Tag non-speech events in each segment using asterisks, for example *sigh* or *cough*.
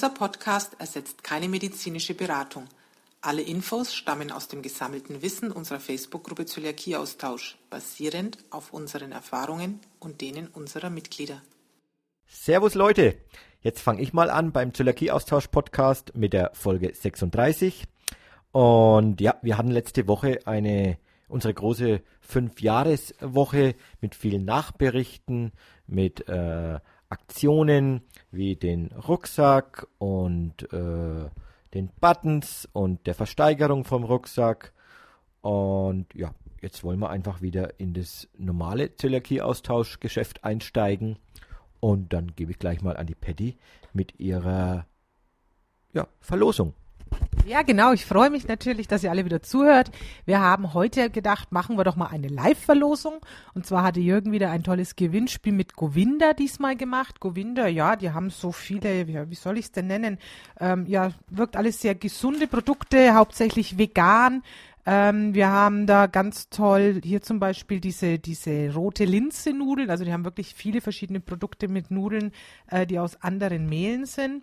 Dieser Podcast ersetzt keine medizinische Beratung. Alle Infos stammen aus dem gesammelten Wissen unserer Facebook-Gruppe Zöliakieaustausch, basierend auf unseren Erfahrungen und denen unserer Mitglieder. Servus Leute, jetzt fange ich mal an beim Zöliakieaustausch-Podcast mit der Folge 36. Und ja, wir hatten letzte Woche eine unsere große Fünfjahreswoche mit vielen Nachberichten, mit äh, Aktionen wie den Rucksack und äh, den Buttons und der Versteigerung vom Rucksack. Und ja, jetzt wollen wir einfach wieder in das normale Zöliakie-Austauschgeschäft einsteigen. Und dann gebe ich gleich mal an die Patty mit ihrer ja, Verlosung. Ja, genau. Ich freue mich natürlich, dass ihr alle wieder zuhört. Wir haben heute gedacht, machen wir doch mal eine Live-Verlosung. Und zwar hatte Jürgen wieder ein tolles Gewinnspiel mit Govinda diesmal gemacht. Govinda, ja, die haben so viele, wie soll ich es denn nennen? Ähm, ja, wirkt alles sehr gesunde Produkte, hauptsächlich vegan. Ähm, wir haben da ganz toll hier zum Beispiel diese, diese rote Linse-Nudeln. Also die haben wirklich viele verschiedene Produkte mit Nudeln, äh, die aus anderen Mehlen sind.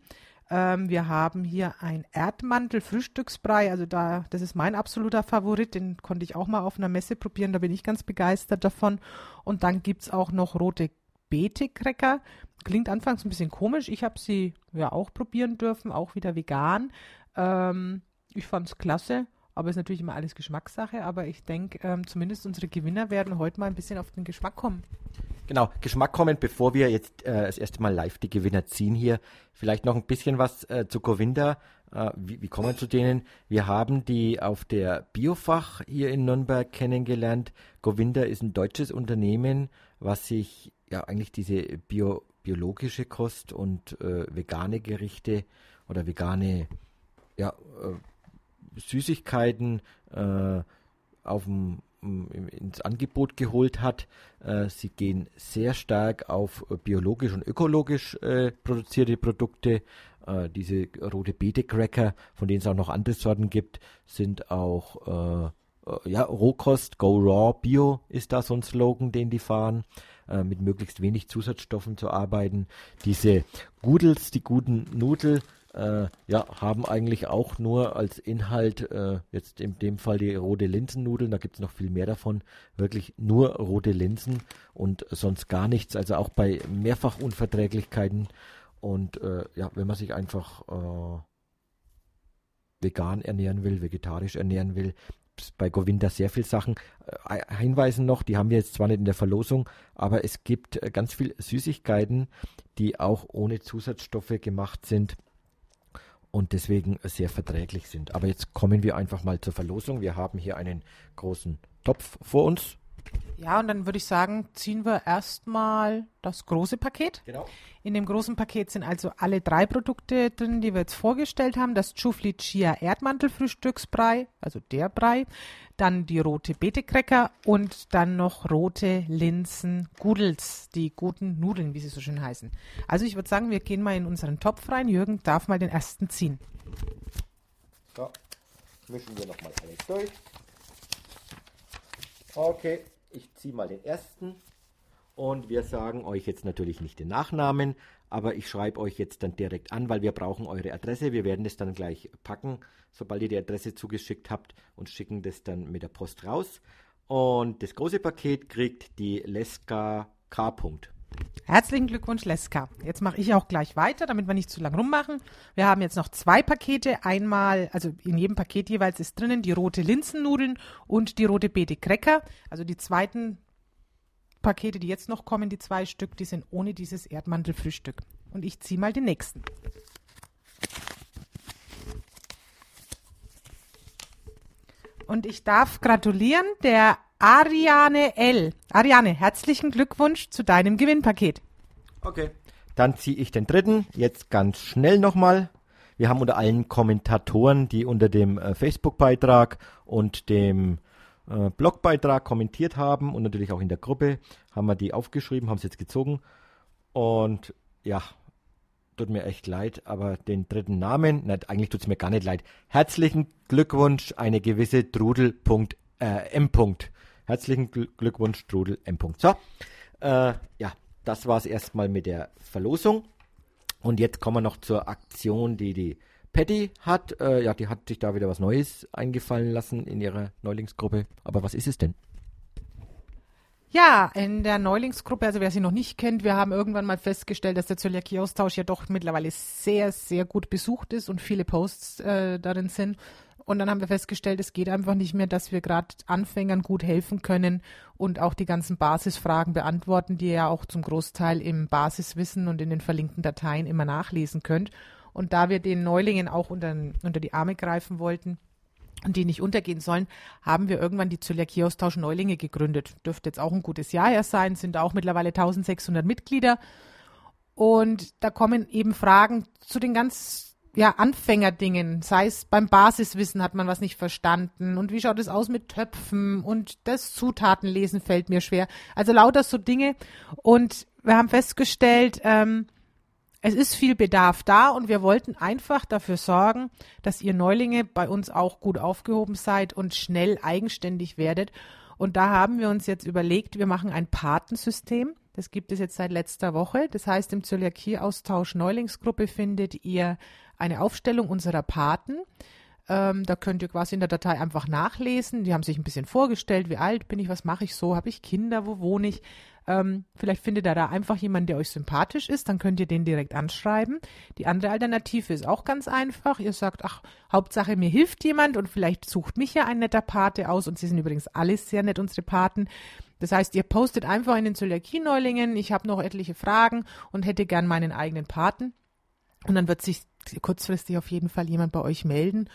Ähm, wir haben hier ein Erdmantel-Frühstücksbrei. Also da, das ist mein absoluter Favorit. Den konnte ich auch mal auf einer Messe probieren. Da bin ich ganz begeistert davon. Und dann gibt es auch noch rote Beete-Cracker. Klingt anfangs ein bisschen komisch. Ich habe sie ja auch probieren dürfen, auch wieder vegan. Ähm, ich fand es klasse. Aber ist natürlich immer alles Geschmackssache. Aber ich denke, ähm, zumindest unsere Gewinner werden heute mal ein bisschen auf den Geschmack kommen. Genau, Geschmack kommen, bevor wir jetzt äh, das erste Mal live die Gewinner ziehen hier. Vielleicht noch ein bisschen was äh, zu Govinda. Äh, wie, wie kommen wir zu denen? Wir haben die auf der Biofach hier in Nürnberg kennengelernt. Govinda ist ein deutsches Unternehmen, was sich ja eigentlich diese Bio, biologische Kost und äh, vegane Gerichte oder vegane ja, äh, Süßigkeiten äh, auf dem ins Angebot geholt hat. Äh, sie gehen sehr stark auf biologisch und ökologisch äh, produzierte Produkte. Äh, diese rote Beete-Cracker, von denen es auch noch andere Sorten gibt, sind auch ja, Rohkost, Go Raw, Bio ist da so ein Slogan, den die fahren, mit möglichst wenig Zusatzstoffen zu arbeiten. Diese Gudels, die guten Nudel, äh, ja, haben eigentlich auch nur als Inhalt, äh, jetzt in dem Fall die rote Linsennudeln, da gibt es noch viel mehr davon, wirklich nur rote Linsen und sonst gar nichts, also auch bei Mehrfachunverträglichkeiten und äh, ja, wenn man sich einfach äh, vegan ernähren will, vegetarisch ernähren will, bei Govinda sehr viel Sachen. Äh, Hinweisen noch, die haben wir jetzt zwar nicht in der Verlosung, aber es gibt äh, ganz viel Süßigkeiten, die auch ohne Zusatzstoffe gemacht sind und deswegen sehr verträglich sind. Aber jetzt kommen wir einfach mal zur Verlosung. Wir haben hier einen großen Topf vor uns. Ja, und dann würde ich sagen, ziehen wir erstmal das große Paket. Genau. In dem großen Paket sind also alle drei Produkte drin, die wir jetzt vorgestellt haben. Das Chufli Chia Erdmantelfrühstücksbrei, also der Brei, dann die rote Beetekrecker und dann noch rote Linsen Gudels, die guten Nudeln, wie sie so schön heißen. Also ich würde sagen, wir gehen mal in unseren Topf rein. Jürgen darf mal den ersten ziehen. So, mischen wir nochmal alles durch. Okay, ich ziehe mal den ersten. Und wir sagen euch jetzt natürlich nicht den Nachnamen, aber ich schreibe euch jetzt dann direkt an, weil wir brauchen eure Adresse. Wir werden es dann gleich packen, sobald ihr die Adresse zugeschickt habt und schicken das dann mit der Post raus. Und das große Paket kriegt die Leska K. -Punkt. Herzlichen Glückwunsch, Leska. Jetzt mache ich auch gleich weiter, damit wir nicht zu lang rummachen. Wir haben jetzt noch zwei Pakete. Einmal, also in jedem Paket jeweils ist drinnen die rote Linsennudeln und die rote Beete Cracker. Also die zweiten Pakete, die jetzt noch kommen, die zwei Stück, die sind ohne dieses Erdmantelfrühstück. Und ich ziehe mal den nächsten. Und ich darf gratulieren der Ariane L. Ariane, herzlichen Glückwunsch zu deinem Gewinnpaket. Okay. Dann ziehe ich den dritten. Jetzt ganz schnell nochmal. Wir haben unter allen Kommentatoren, die unter dem äh, Facebook-Beitrag und dem äh, Blogbeitrag kommentiert haben und natürlich auch in der Gruppe, haben wir die aufgeschrieben, haben sie jetzt gezogen. Und ja, tut mir echt leid, aber den dritten Namen, na, eigentlich tut es mir gar nicht leid. Herzlichen Glückwunsch, eine gewisse Trudel.m. Äh, Herzlichen Glückwunsch, Strudel M. So, äh, ja, das war es erstmal mit der Verlosung. Und jetzt kommen wir noch zur Aktion, die die Patty hat. Äh, ja, die hat sich da wieder was Neues eingefallen lassen in ihrer Neulingsgruppe. Aber was ist es denn? Ja, in der Neulingsgruppe, also wer sie noch nicht kennt, wir haben irgendwann mal festgestellt, dass der Zöliakie-Austausch ja doch mittlerweile sehr, sehr gut besucht ist und viele Posts äh, darin sind. Und dann haben wir festgestellt, es geht einfach nicht mehr, dass wir gerade Anfängern gut helfen können und auch die ganzen Basisfragen beantworten, die ihr ja auch zum Großteil im Basiswissen und in den verlinkten Dateien immer nachlesen könnt. Und da wir den Neulingen auch unter, unter die Arme greifen wollten, und die nicht untergehen sollen, haben wir irgendwann die Zöliakie-Austausch Neulinge gegründet. Dürfte jetzt auch ein gutes Jahr her sein, sind auch mittlerweile 1600 Mitglieder. Und da kommen eben Fragen zu den ganz ja, Anfängerdingen, sei es beim Basiswissen hat man was nicht verstanden und wie schaut es aus mit Töpfen und das Zutatenlesen fällt mir schwer. Also lauter so Dinge und wir haben festgestellt, ähm, es ist viel Bedarf da und wir wollten einfach dafür sorgen, dass ihr Neulinge bei uns auch gut aufgehoben seid und schnell eigenständig werdet. Und da haben wir uns jetzt überlegt, wir machen ein Patensystem. Das gibt es jetzt seit letzter Woche. Das heißt, im Zöliakie-Austausch Neulingsgruppe findet ihr eine Aufstellung unserer Paten. Ähm, da könnt ihr quasi in der Datei einfach nachlesen. Die haben sich ein bisschen vorgestellt, wie alt bin ich, was mache ich so, habe ich Kinder, wo wohne ich. Ähm, vielleicht findet ihr da einfach jemanden, der euch sympathisch ist, dann könnt ihr den direkt anschreiben. Die andere Alternative ist auch ganz einfach. Ihr sagt, ach, Hauptsache mir hilft jemand und vielleicht sucht mich ja ein netter Pate aus und sie sind übrigens alles sehr nett, unsere Paten. Das heißt, ihr postet einfach in den Zöliakie-Neulingen, ich habe noch etliche Fragen und hätte gern meinen eigenen Paten. Und dann wird sich kurzfristig auf jeden Fall jemand bei euch melden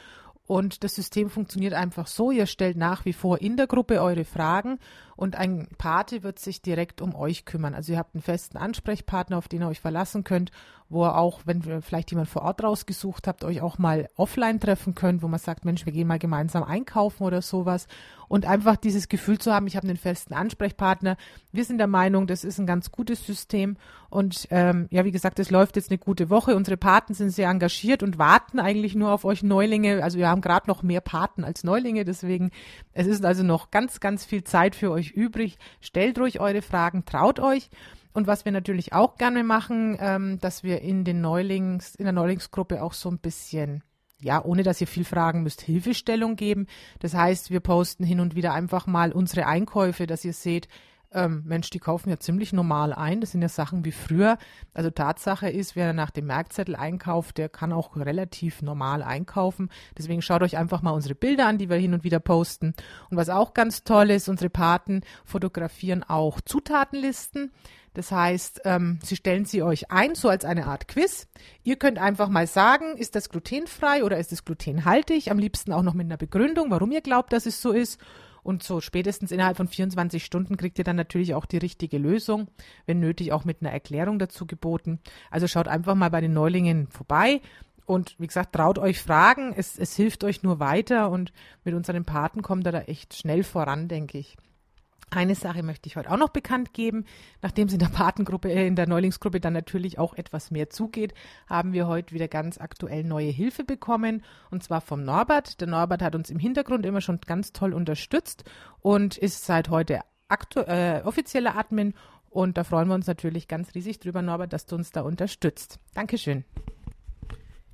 und das System funktioniert einfach so, ihr stellt nach wie vor in der Gruppe eure Fragen und ein Pate wird sich direkt um euch kümmern. Also ihr habt einen festen Ansprechpartner, auf den ihr euch verlassen könnt, wo ihr auch, wenn ihr vielleicht jemand vor Ort rausgesucht habt, euch auch mal offline treffen könnt, wo man sagt, Mensch, wir gehen mal gemeinsam einkaufen oder sowas. Und einfach dieses Gefühl zu haben, ich habe einen festen Ansprechpartner. Wir sind der Meinung, das ist ein ganz gutes System. Und ähm, ja, wie gesagt, es läuft jetzt eine gute Woche. Unsere Paten sind sehr engagiert und warten eigentlich nur auf euch Neulinge. Also wir haben gerade noch mehr Paten als Neulinge, deswegen es ist also noch ganz, ganz viel Zeit für euch übrig. Stellt ruhig eure Fragen, traut euch. Und was wir natürlich auch gerne machen, ähm, dass wir in den Neulings, in der Neulingsgruppe auch so ein bisschen, ja, ohne dass ihr viel fragen müsst, Hilfestellung geben. Das heißt, wir posten hin und wieder einfach mal unsere Einkäufe, dass ihr seht, ähm, Mensch, die kaufen ja ziemlich normal ein. Das sind ja Sachen wie früher. Also Tatsache ist, wer nach dem Merkzettel einkauft, der kann auch relativ normal einkaufen. Deswegen schaut euch einfach mal unsere Bilder an, die wir hin und wieder posten. Und was auch ganz toll ist, unsere Paten fotografieren auch Zutatenlisten. Das heißt, ähm, sie stellen sie euch ein, so als eine Art Quiz. Ihr könnt einfach mal sagen, ist das glutenfrei oder ist es glutenhaltig? Am liebsten auch noch mit einer Begründung, warum ihr glaubt, dass es so ist. Und so spätestens innerhalb von 24 Stunden kriegt ihr dann natürlich auch die richtige Lösung, wenn nötig auch mit einer Erklärung dazu geboten. Also schaut einfach mal bei den Neulingen vorbei. Und wie gesagt, traut euch Fragen. Es, es hilft euch nur weiter und mit unseren Paten kommt er da echt schnell voran, denke ich. Eine Sache möchte ich heute auch noch bekannt geben. Nachdem es in der Patengruppe, äh, in der Neulingsgruppe dann natürlich auch etwas mehr zugeht, haben wir heute wieder ganz aktuell neue Hilfe bekommen. Und zwar vom Norbert. Der Norbert hat uns im Hintergrund immer schon ganz toll unterstützt und ist seit heute äh, offizieller Admin. Und da freuen wir uns natürlich ganz riesig drüber, Norbert, dass du uns da unterstützt. Dankeschön.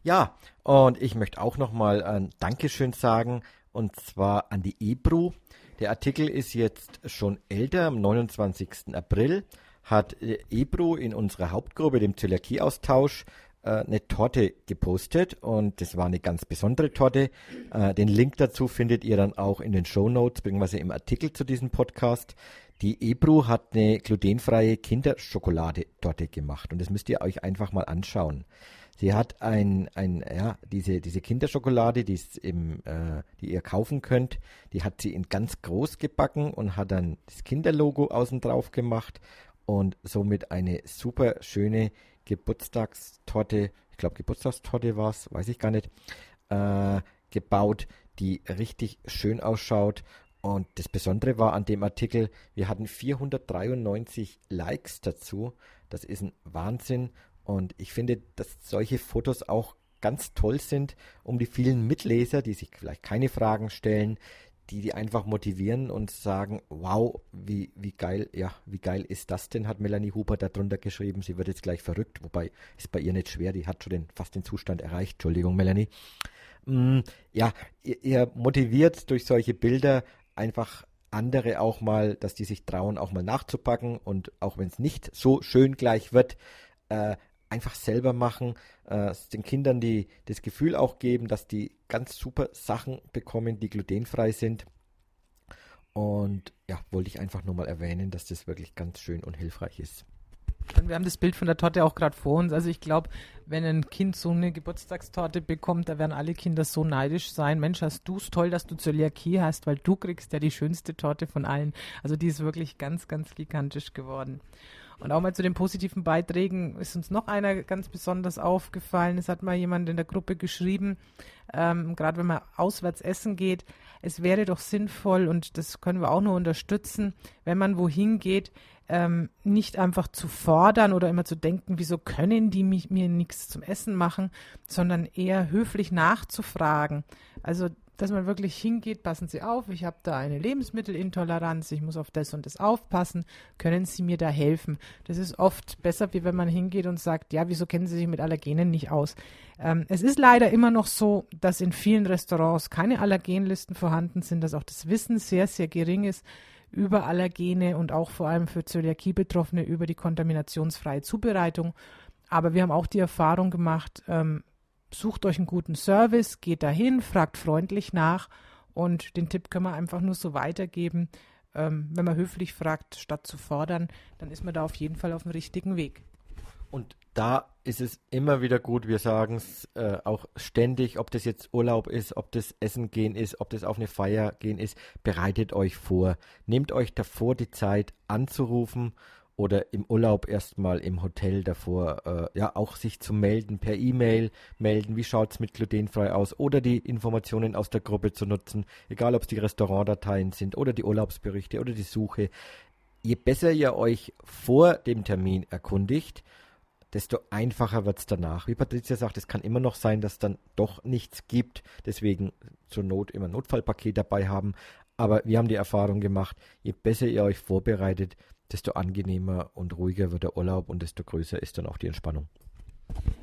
Ja, und ich möchte auch nochmal ein Dankeschön sagen. Und zwar an die Ebru. Der Artikel ist jetzt schon älter, am 29. April hat äh, Ebro in unserer Hauptgruppe, dem Zöliakie-Austausch, äh, eine Torte gepostet und das war eine ganz besondere Torte. Äh, den Link dazu findet ihr dann auch in den Show Notes bzw. im Artikel zu diesem Podcast. Die Ebru hat eine glutenfreie Kinderschokolade-Torte gemacht und das müsst ihr euch einfach mal anschauen. Sie hat ein, ein ja, diese, diese Kinderschokolade, die, im, äh, die ihr kaufen könnt, die hat sie in ganz groß gebacken und hat dann das Kinderlogo außen drauf gemacht und somit eine super schöne Geburtstagstorte, ich glaube Geburtstagstorte war es, weiß ich gar nicht, äh, gebaut, die richtig schön ausschaut. Und das Besondere war an dem Artikel, wir hatten 493 Likes dazu. Das ist ein Wahnsinn. Und ich finde, dass solche Fotos auch ganz toll sind, um die vielen Mitleser, die sich vielleicht keine Fragen stellen, die die einfach motivieren und sagen, wow, wie, wie geil, ja, wie geil ist das denn, hat Melanie Huber darunter geschrieben. Sie wird jetzt gleich verrückt, wobei ist bei ihr nicht schwer, die hat schon den, fast den Zustand erreicht. Entschuldigung, Melanie. Mm, ja, ihr, ihr motiviert durch solche Bilder einfach andere auch mal, dass die sich trauen, auch mal nachzupacken und auch wenn es nicht so schön gleich wird, äh, einfach selber machen, äh, den Kindern die, das Gefühl auch geben, dass die ganz super Sachen bekommen, die glutenfrei sind. Und ja, wollte ich einfach nur mal erwähnen, dass das wirklich ganz schön und hilfreich ist. Und wir haben das Bild von der Torte auch gerade vor uns. Also ich glaube, wenn ein Kind so eine Geburtstagstorte bekommt, da werden alle Kinder so neidisch sein. Mensch, hast du es toll, dass du Zöliakie hast, weil du kriegst ja die schönste Torte von allen. Also die ist wirklich ganz, ganz gigantisch geworden. Und auch mal zu den positiven Beiträgen ist uns noch einer ganz besonders aufgefallen. Es hat mal jemand in der Gruppe geschrieben, ähm, gerade wenn man auswärts essen geht, es wäre doch sinnvoll und das können wir auch nur unterstützen, wenn man wohin geht, ähm, nicht einfach zu fordern oder immer zu denken, wieso können die mich, mir nichts zum Essen machen, sondern eher höflich nachzufragen. Also dass man wirklich hingeht, passen Sie auf, ich habe da eine Lebensmittelintoleranz, ich muss auf das und das aufpassen, können Sie mir da helfen? Das ist oft besser, wie wenn man hingeht und sagt, ja, wieso kennen Sie sich mit Allergenen nicht aus? Ähm, es ist leider immer noch so, dass in vielen Restaurants keine Allergenlisten vorhanden sind, dass auch das Wissen sehr, sehr gering ist über Allergene und auch vor allem für Zöliakie-Betroffene über die kontaminationsfreie Zubereitung. Aber wir haben auch die Erfahrung gemacht, ähm, sucht euch einen guten Service, geht dahin, fragt freundlich nach und den Tipp können wir einfach nur so weitergeben. Ähm, wenn man höflich fragt, statt zu fordern, dann ist man da auf jeden Fall auf dem richtigen Weg. Und da ist es immer wieder gut, wir sagen es äh, auch ständig, ob das jetzt Urlaub ist, ob das Essen gehen ist, ob das auf eine Feier gehen ist, bereitet euch vor. Nehmt euch davor die Zeit anzurufen oder im Urlaub erstmal im Hotel davor, äh, ja, auch sich zu melden, per E-Mail melden, wie schaut es mit glutenfrei aus oder die Informationen aus der Gruppe zu nutzen, egal ob es die Restaurantdateien sind oder die Urlaubsberichte oder die Suche. Je besser ihr euch vor dem Termin erkundigt, desto einfacher wird es danach. Wie Patricia sagt, es kann immer noch sein, dass dann doch nichts gibt. Deswegen zur Not immer ein Notfallpaket dabei haben. Aber wir haben die Erfahrung gemacht, je besser ihr euch vorbereitet, desto angenehmer und ruhiger wird der Urlaub und desto größer ist dann auch die Entspannung.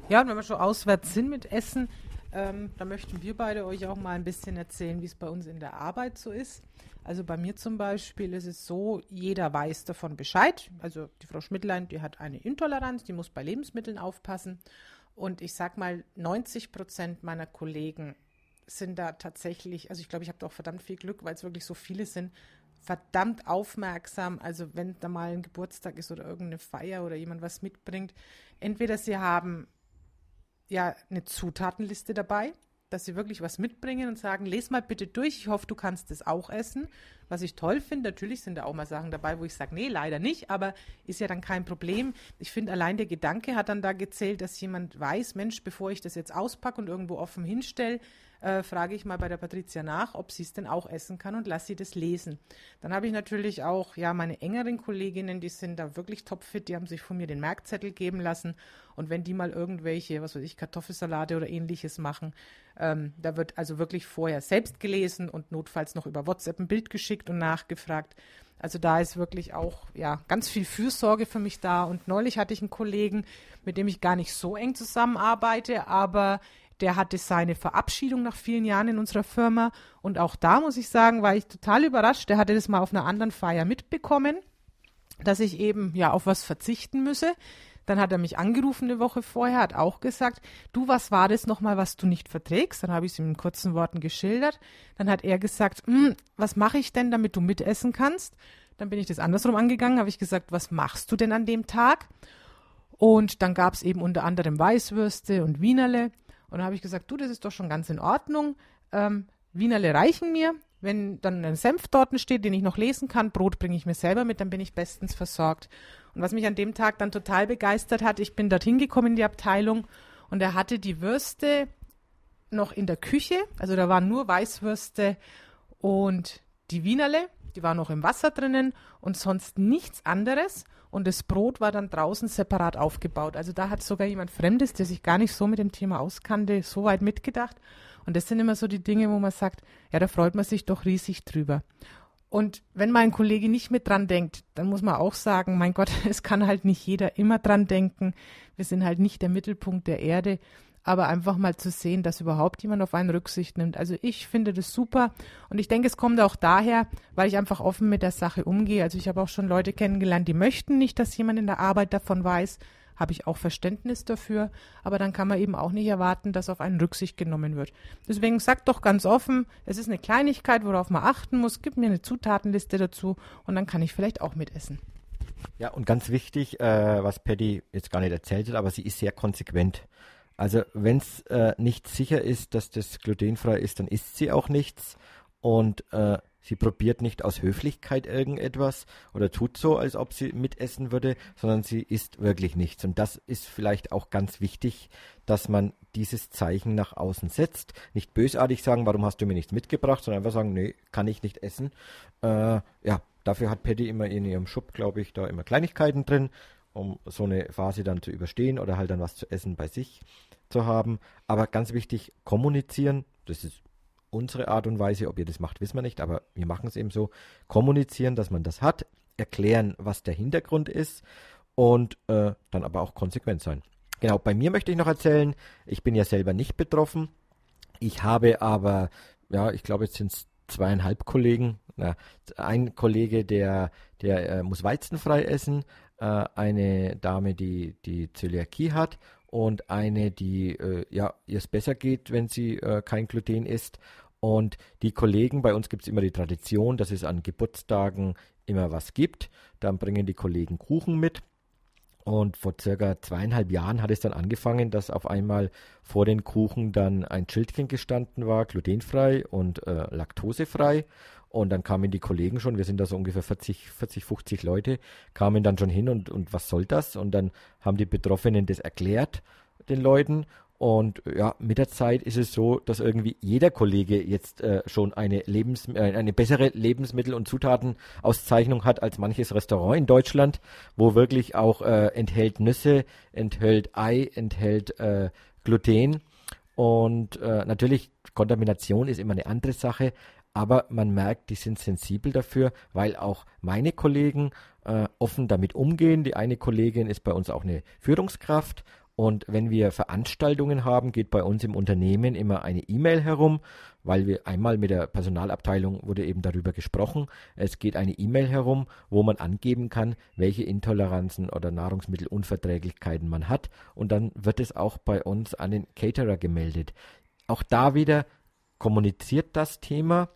Ja, und wenn wir schon auswärts sind mit Essen, ähm, da möchten wir beide euch auch mal ein bisschen erzählen, wie es bei uns in der Arbeit so ist. Also bei mir zum Beispiel ist es so, jeder weiß davon Bescheid. Also die Frau Schmidtlein, die hat eine Intoleranz, die muss bei Lebensmitteln aufpassen. Und ich sag mal, 90 Prozent meiner Kollegen sind da tatsächlich, also ich glaube, ich habe da auch verdammt viel Glück, weil es wirklich so viele sind, verdammt aufmerksam. Also wenn da mal ein Geburtstag ist oder irgendeine Feier oder jemand was mitbringt, entweder sie haben ja eine Zutatenliste dabei, dass sie wirklich was mitbringen und sagen, les mal bitte durch, ich hoffe, du kannst es auch essen. Was ich toll finde, natürlich sind da auch mal Sachen dabei, wo ich sage, nee, leider nicht, aber ist ja dann kein Problem. Ich finde, allein der Gedanke hat dann da gezählt, dass jemand weiß, Mensch, bevor ich das jetzt auspacke und irgendwo offen hinstelle, äh, frage ich mal bei der Patricia nach, ob sie es denn auch essen kann und lasse sie das lesen. Dann habe ich natürlich auch, ja, meine engeren Kolleginnen, die sind da wirklich topfit, die haben sich von mir den Merkzettel geben lassen und wenn die mal irgendwelche, was weiß ich, Kartoffelsalate oder ähnliches machen, ähm, da wird also wirklich vorher selbst gelesen und notfalls noch über WhatsApp ein Bild geschickt und nachgefragt. Also da ist wirklich auch ja ganz viel Fürsorge für mich da. Und neulich hatte ich einen Kollegen, mit dem ich gar nicht so eng zusammenarbeite, aber der hatte seine Verabschiedung nach vielen Jahren in unserer Firma. Und auch da muss ich sagen, war ich total überrascht. Der hatte das mal auf einer anderen Feier mitbekommen, dass ich eben ja auf was verzichten müsse. Dann hat er mich angerufen eine Woche vorher, hat auch gesagt, du, was war das nochmal, was du nicht verträgst? Dann habe ich es ihm in kurzen Worten geschildert. Dann hat er gesagt, hm, was mache ich denn, damit du mitessen kannst? Dann bin ich das andersrum angegangen, habe ich gesagt, was machst du denn an dem Tag? Und dann gab es eben unter anderem Weißwürste und Wienerle. Und dann habe ich gesagt, du, das ist doch schon ganz in Ordnung. Ähm, Wienerle reichen mir. Wenn dann ein Senf dort steht, den ich noch lesen kann, Brot bringe ich mir selber mit, dann bin ich bestens versorgt. Und was mich an dem Tag dann total begeistert hat, ich bin dorthin gekommen in die Abteilung und er hatte die Würste noch in der Küche. Also da waren nur Weißwürste und die Wienerle, die waren noch im Wasser drinnen und sonst nichts anderes und das Brot war dann draußen separat aufgebaut. Also da hat sogar jemand Fremdes, der sich gar nicht so mit dem Thema auskannte, so weit mitgedacht. Und das sind immer so die Dinge, wo man sagt, ja, da freut man sich doch riesig drüber. Und wenn mein Kollege nicht mit dran denkt, dann muss man auch sagen, mein Gott, *laughs* es kann halt nicht jeder immer dran denken. Wir sind halt nicht der Mittelpunkt der Erde aber einfach mal zu sehen, dass überhaupt jemand auf einen Rücksicht nimmt. Also ich finde das super und ich denke, es kommt auch daher, weil ich einfach offen mit der Sache umgehe. Also ich habe auch schon Leute kennengelernt, die möchten nicht, dass jemand in der Arbeit davon weiß. Habe ich auch Verständnis dafür, aber dann kann man eben auch nicht erwarten, dass auf einen Rücksicht genommen wird. Deswegen sagt doch ganz offen, es ist eine Kleinigkeit, worauf man achten muss, gib mir eine Zutatenliste dazu und dann kann ich vielleicht auch mitessen. Ja, und ganz wichtig, äh, was Patty jetzt gar nicht erzählt hat, aber sie ist sehr konsequent. Also wenn es äh, nicht sicher ist, dass das glutenfrei ist, dann isst sie auch nichts und äh, sie probiert nicht aus Höflichkeit irgendetwas oder tut so, als ob sie mitessen würde, sondern sie isst wirklich nichts. Und das ist vielleicht auch ganz wichtig, dass man dieses Zeichen nach außen setzt. Nicht bösartig sagen, warum hast du mir nichts mitgebracht, sondern einfach sagen, nee, kann ich nicht essen. Äh, ja, dafür hat Patty immer in ihrem Schub, glaube ich, da immer Kleinigkeiten drin um so eine Phase dann zu überstehen oder halt dann was zu essen bei sich zu haben. Aber ganz wichtig, kommunizieren, das ist unsere Art und Weise, ob ihr das macht, wissen wir nicht, aber wir machen es eben so. Kommunizieren, dass man das hat, erklären, was der Hintergrund ist und äh, dann aber auch konsequent sein. Genau, bei mir möchte ich noch erzählen, ich bin ja selber nicht betroffen. Ich habe aber, ja, ich glaube, jetzt sind es zweieinhalb Kollegen. Na, ein Kollege, der, der äh, muss weizenfrei essen, äh, eine Dame, die die Zöliakie hat und eine, die äh, ja ihr es besser geht, wenn sie äh, kein Gluten isst. Und die Kollegen, bei uns gibt es immer die Tradition, dass es an Geburtstagen immer was gibt. Dann bringen die Kollegen Kuchen mit. Und vor circa zweieinhalb Jahren hat es dann angefangen, dass auf einmal vor den Kuchen dann ein Schildchen gestanden war, glutenfrei und äh, laktosefrei. Und dann kamen die Kollegen schon, wir sind da so ungefähr 40, 40, 50 Leute, kamen dann schon hin und, und was soll das? Und dann haben die Betroffenen das erklärt den Leuten. Und ja, mit der Zeit ist es so, dass irgendwie jeder Kollege jetzt äh, schon eine, Lebens äh, eine bessere Lebensmittel- und Zutatenauszeichnung hat als manches Restaurant in Deutschland, wo wirklich auch äh, enthält Nüsse, enthält Ei, enthält äh, Gluten. Und äh, natürlich, Kontamination ist immer eine andere Sache, aber man merkt, die sind sensibel dafür, weil auch meine Kollegen äh, offen damit umgehen. Die eine Kollegin ist bei uns auch eine Führungskraft und wenn wir Veranstaltungen haben, geht bei uns im Unternehmen immer eine E-Mail herum, weil wir einmal mit der Personalabteilung wurde eben darüber gesprochen. Es geht eine E-Mail herum, wo man angeben kann, welche Intoleranzen oder Nahrungsmittelunverträglichkeiten man hat. Und dann wird es auch bei uns an den Caterer gemeldet. Auch da wieder kommuniziert das Thema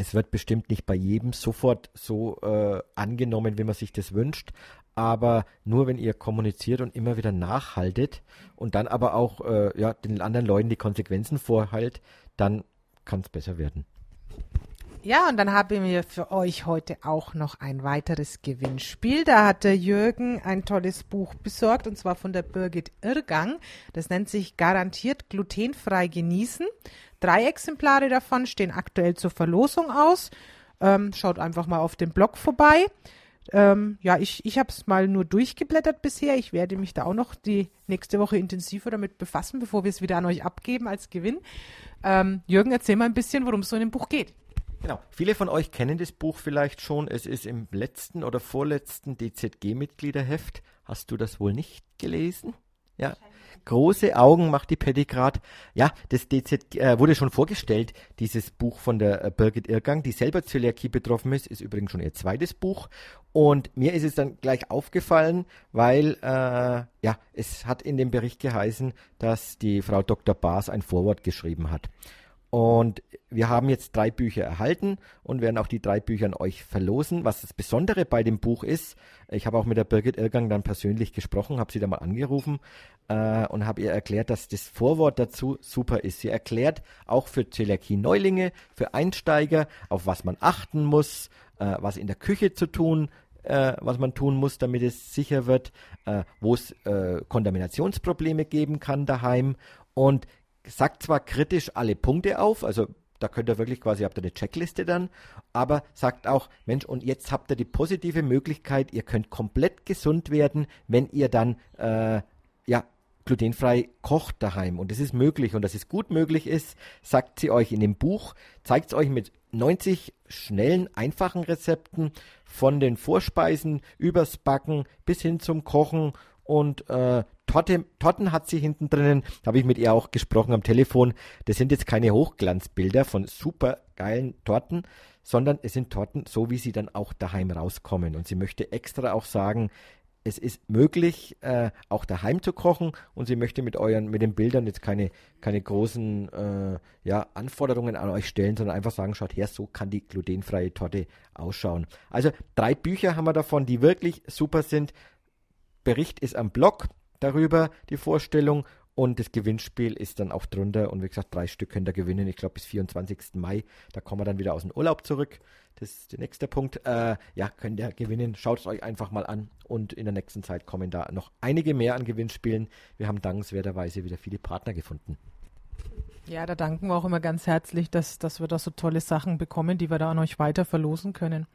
es wird bestimmt nicht bei jedem sofort so äh, angenommen, wie man sich das wünscht, aber nur wenn ihr kommuniziert und immer wieder nachhaltet und dann aber auch äh, ja, den anderen Leuten die Konsequenzen vorhält, dann kann es besser werden. Ja, und dann haben wir für euch heute auch noch ein weiteres Gewinnspiel. Da hat der Jürgen ein tolles Buch besorgt und zwar von der Birgit Irrgang. Das nennt sich Garantiert glutenfrei genießen. Drei Exemplare davon stehen aktuell zur Verlosung aus. Ähm, schaut einfach mal auf dem Blog vorbei. Ähm, ja, ich, ich habe es mal nur durchgeblättert bisher. Ich werde mich da auch noch die nächste Woche intensiver damit befassen, bevor wir es wieder an euch abgeben als Gewinn. Ähm, Jürgen, erzähl mal ein bisschen, worum es so in dem Buch geht. Genau. Viele von euch kennen das Buch vielleicht schon. Es ist im letzten oder vorletzten DZG-Mitgliederheft. Hast du das wohl nicht gelesen? Ja. Große Augen macht die Patty grad. Ja, das DZ äh, wurde schon vorgestellt, dieses Buch von der äh, Birgit Irrgang, die selber Zöliakie betroffen ist, ist übrigens schon ihr zweites Buch. Und mir ist es dann gleich aufgefallen, weil äh, ja, es hat in dem Bericht geheißen, dass die Frau Dr. Baas ein Vorwort geschrieben hat. Und wir haben jetzt drei Bücher erhalten und werden auch die drei Bücher an euch verlosen. Was das Besondere bei dem Buch ist, ich habe auch mit der Birgit Irrgang dann persönlich gesprochen, habe sie da mal angerufen äh, und habe ihr erklärt, dass das Vorwort dazu super ist. Sie erklärt auch für Zöliakie-Neulinge, für Einsteiger, auf was man achten muss, äh, was in der Küche zu tun äh, was man tun muss, damit es sicher wird, äh, wo es äh, Kontaminationsprobleme geben kann daheim und sagt zwar kritisch alle Punkte auf, also da könnt ihr wirklich quasi, habt ihr eine Checkliste dann, aber sagt auch, Mensch, und jetzt habt ihr die positive Möglichkeit, ihr könnt komplett gesund werden, wenn ihr dann, äh, ja, glutenfrei kocht daheim. Und das ist möglich und dass es gut möglich ist, sagt sie euch in dem Buch, zeigt es euch mit 90 schnellen, einfachen Rezepten von den Vorspeisen übers Backen bis hin zum Kochen und äh, Torte, Torten hat sie hinten drinnen, habe ich mit ihr auch gesprochen am Telefon. Das sind jetzt keine Hochglanzbilder von super geilen Torten, sondern es sind Torten, so wie sie dann auch daheim rauskommen. Und sie möchte extra auch sagen, es ist möglich, äh, auch daheim zu kochen und sie möchte mit euren, mit den Bildern jetzt keine, keine großen äh, ja, Anforderungen an euch stellen, sondern einfach sagen, schaut her, so kann die glutenfreie Torte ausschauen. Also drei Bücher haben wir davon, die wirklich super sind. Bericht ist am Blog darüber, die Vorstellung. Und das Gewinnspiel ist dann auch drunter. Und wie gesagt, drei Stück könnt ihr gewinnen. Ich glaube, bis 24. Mai. Da kommen wir dann wieder aus dem Urlaub zurück. Das ist der nächste Punkt. Äh, ja, könnt ihr gewinnen. Schaut es euch einfach mal an. Und in der nächsten Zeit kommen da noch einige mehr an Gewinnspielen. Wir haben dankenswerterweise wieder viele Partner gefunden. Ja, da danken wir auch immer ganz herzlich, dass, dass wir da so tolle Sachen bekommen, die wir da an euch weiter verlosen können.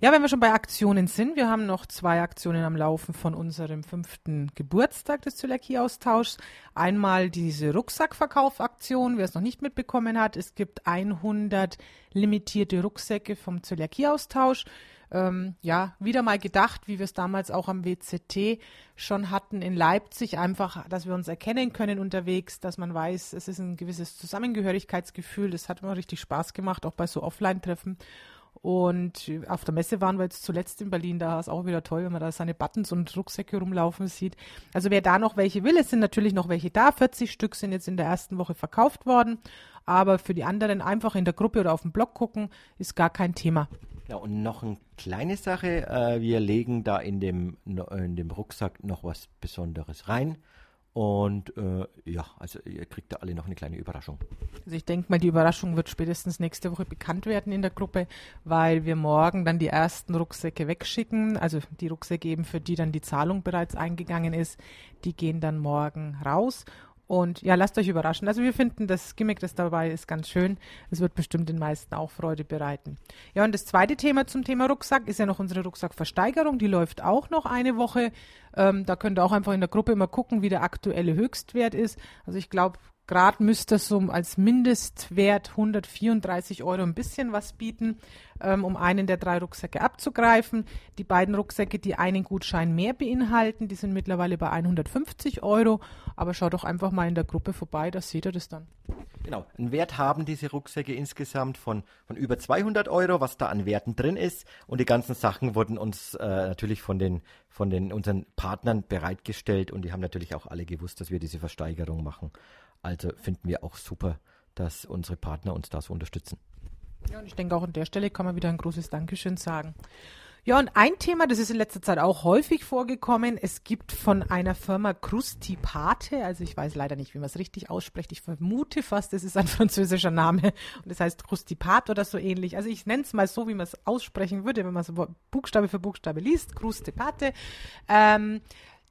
Ja, wenn wir schon bei Aktionen sind, wir haben noch zwei Aktionen am Laufen von unserem fünften Geburtstag des Zöliakie-Austauschs. Einmal diese Rucksackverkaufaktion, wer es noch nicht mitbekommen hat. Es gibt 100 limitierte Rucksäcke vom Zöliakie-Austausch ähm, ja, wieder mal gedacht, wie wir es damals auch am WCT schon hatten in Leipzig, einfach, dass wir uns erkennen können unterwegs, dass man weiß, es ist ein gewisses Zusammengehörigkeitsgefühl. Das hat immer richtig Spaß gemacht, auch bei so Offline-Treffen. Und auf der Messe waren wir jetzt zuletzt in Berlin, da ist auch wieder toll, wenn man da seine Buttons und Rucksäcke rumlaufen sieht. Also wer da noch welche will, es sind natürlich noch welche da. 40 Stück sind jetzt in der ersten Woche verkauft worden. Aber für die anderen einfach in der Gruppe oder auf dem Blog gucken, ist gar kein Thema. Ja, und noch eine kleine Sache. Äh, wir legen da in dem, in dem Rucksack noch was Besonderes rein. Und äh, ja, also ihr kriegt da alle noch eine kleine Überraschung. Also ich denke mal, die Überraschung wird spätestens nächste Woche bekannt werden in der Gruppe, weil wir morgen dann die ersten Rucksäcke wegschicken. Also die Rucksäcke eben, für die dann die Zahlung bereits eingegangen ist, die gehen dann morgen raus. Und ja, lasst euch überraschen. Also wir finden das Gimmick, das dabei ist, ganz schön. Es wird bestimmt den meisten auch Freude bereiten. Ja, und das zweite Thema zum Thema Rucksack ist ja noch unsere Rucksackversteigerung. Die läuft auch noch eine Woche. Ähm, da könnt ihr auch einfach in der Gruppe immer gucken, wie der aktuelle Höchstwert ist. Also ich glaube, Grad müsste so als Mindestwert 134 Euro ein bisschen was bieten, ähm, um einen der drei Rucksäcke abzugreifen. Die beiden Rucksäcke, die einen Gutschein mehr beinhalten, die sind mittlerweile bei 150 Euro. Aber schaut doch einfach mal in der Gruppe vorbei, da seht ihr das dann. Genau, einen Wert haben diese Rucksäcke insgesamt von, von über 200 Euro, was da an Werten drin ist. Und die ganzen Sachen wurden uns äh, natürlich von den, von den unseren Partnern bereitgestellt und die haben natürlich auch alle gewusst, dass wir diese Versteigerung machen. Also finden wir auch super, dass unsere Partner uns da so unterstützen. Ja, und ich denke auch an der Stelle kann man wieder ein großes Dankeschön sagen. Ja, und ein Thema, das ist in letzter Zeit auch häufig vorgekommen. Es gibt von einer Firma Krusti Pate, also ich weiß leider nicht, wie man es richtig ausspricht. Ich vermute fast, es ist ein *laughs* französischer Name und es heißt Krusti Pate oder so ähnlich. Also ich nenne es mal so, wie man es aussprechen würde, wenn man es Buchstabe für Buchstabe liest. Krusti Pate. Ähm,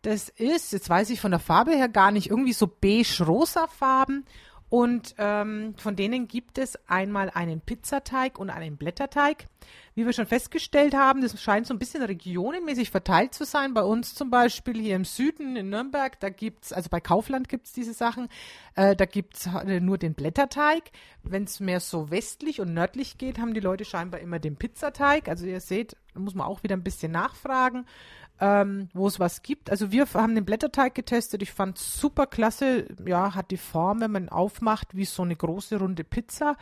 das ist, jetzt weiß ich von der Farbe her gar nicht, irgendwie so beige-rosa Farben. Und ähm, von denen gibt es einmal einen Pizzateig und einen Blätterteig. Wie wir schon festgestellt haben, das scheint so ein bisschen regionenmäßig verteilt zu sein. Bei uns zum Beispiel hier im Süden in Nürnberg, da gibt's, also bei Kaufland gibt's diese Sachen, äh, da gibt's äh, nur den Blätterteig. Wenn es mehr so westlich und nördlich geht, haben die Leute scheinbar immer den Pizzateig. Also ihr seht, da muss man auch wieder ein bisschen nachfragen ähm, wo es was gibt. Also wir haben den Blätterteig getestet. Ich fand super klasse. Ja, hat die Form, wenn man aufmacht, wie so eine große runde Pizza.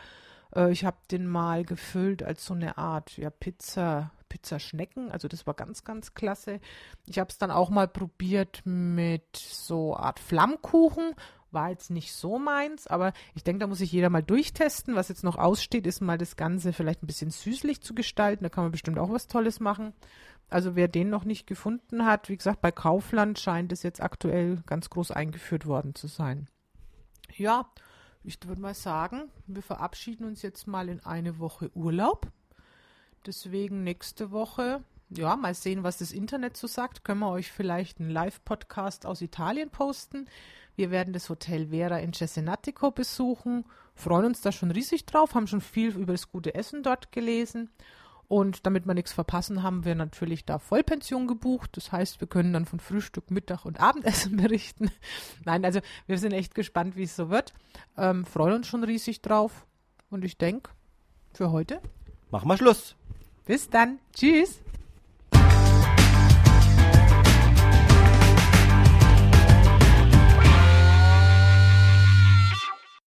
Äh, ich habe den mal gefüllt als so eine Art ja Pizza Pizzaschnecken. Also das war ganz ganz klasse. Ich habe es dann auch mal probiert mit so Art Flammkuchen. War jetzt nicht so meins, aber ich denke, da muss sich jeder mal durchtesten. Was jetzt noch aussteht, ist mal das Ganze vielleicht ein bisschen süßlich zu gestalten. Da kann man bestimmt auch was Tolles machen. Also wer den noch nicht gefunden hat, wie gesagt, bei Kaufland scheint es jetzt aktuell ganz groß eingeführt worden zu sein. Ja, ich würde mal sagen, wir verabschieden uns jetzt mal in eine Woche Urlaub. Deswegen nächste Woche, ja, mal sehen, was das Internet so sagt. Können wir euch vielleicht einen Live-Podcast aus Italien posten. Wir werden das Hotel Vera in Cesenatico besuchen, freuen uns da schon riesig drauf, haben schon viel über das gute Essen dort gelesen Und damit wir nichts verpassen, haben wir natürlich da Vollpension gebucht. Das heißt, wir können dann von Frühstück, Mittag und Abendessen *laughs* berichten. Nein, also wir sind echt gespannt, wie es so wird. Ähm, freuen uns schon riesig drauf. Und ich denke, für heute. Machen wir Schluss. Bis dann. Tschüss.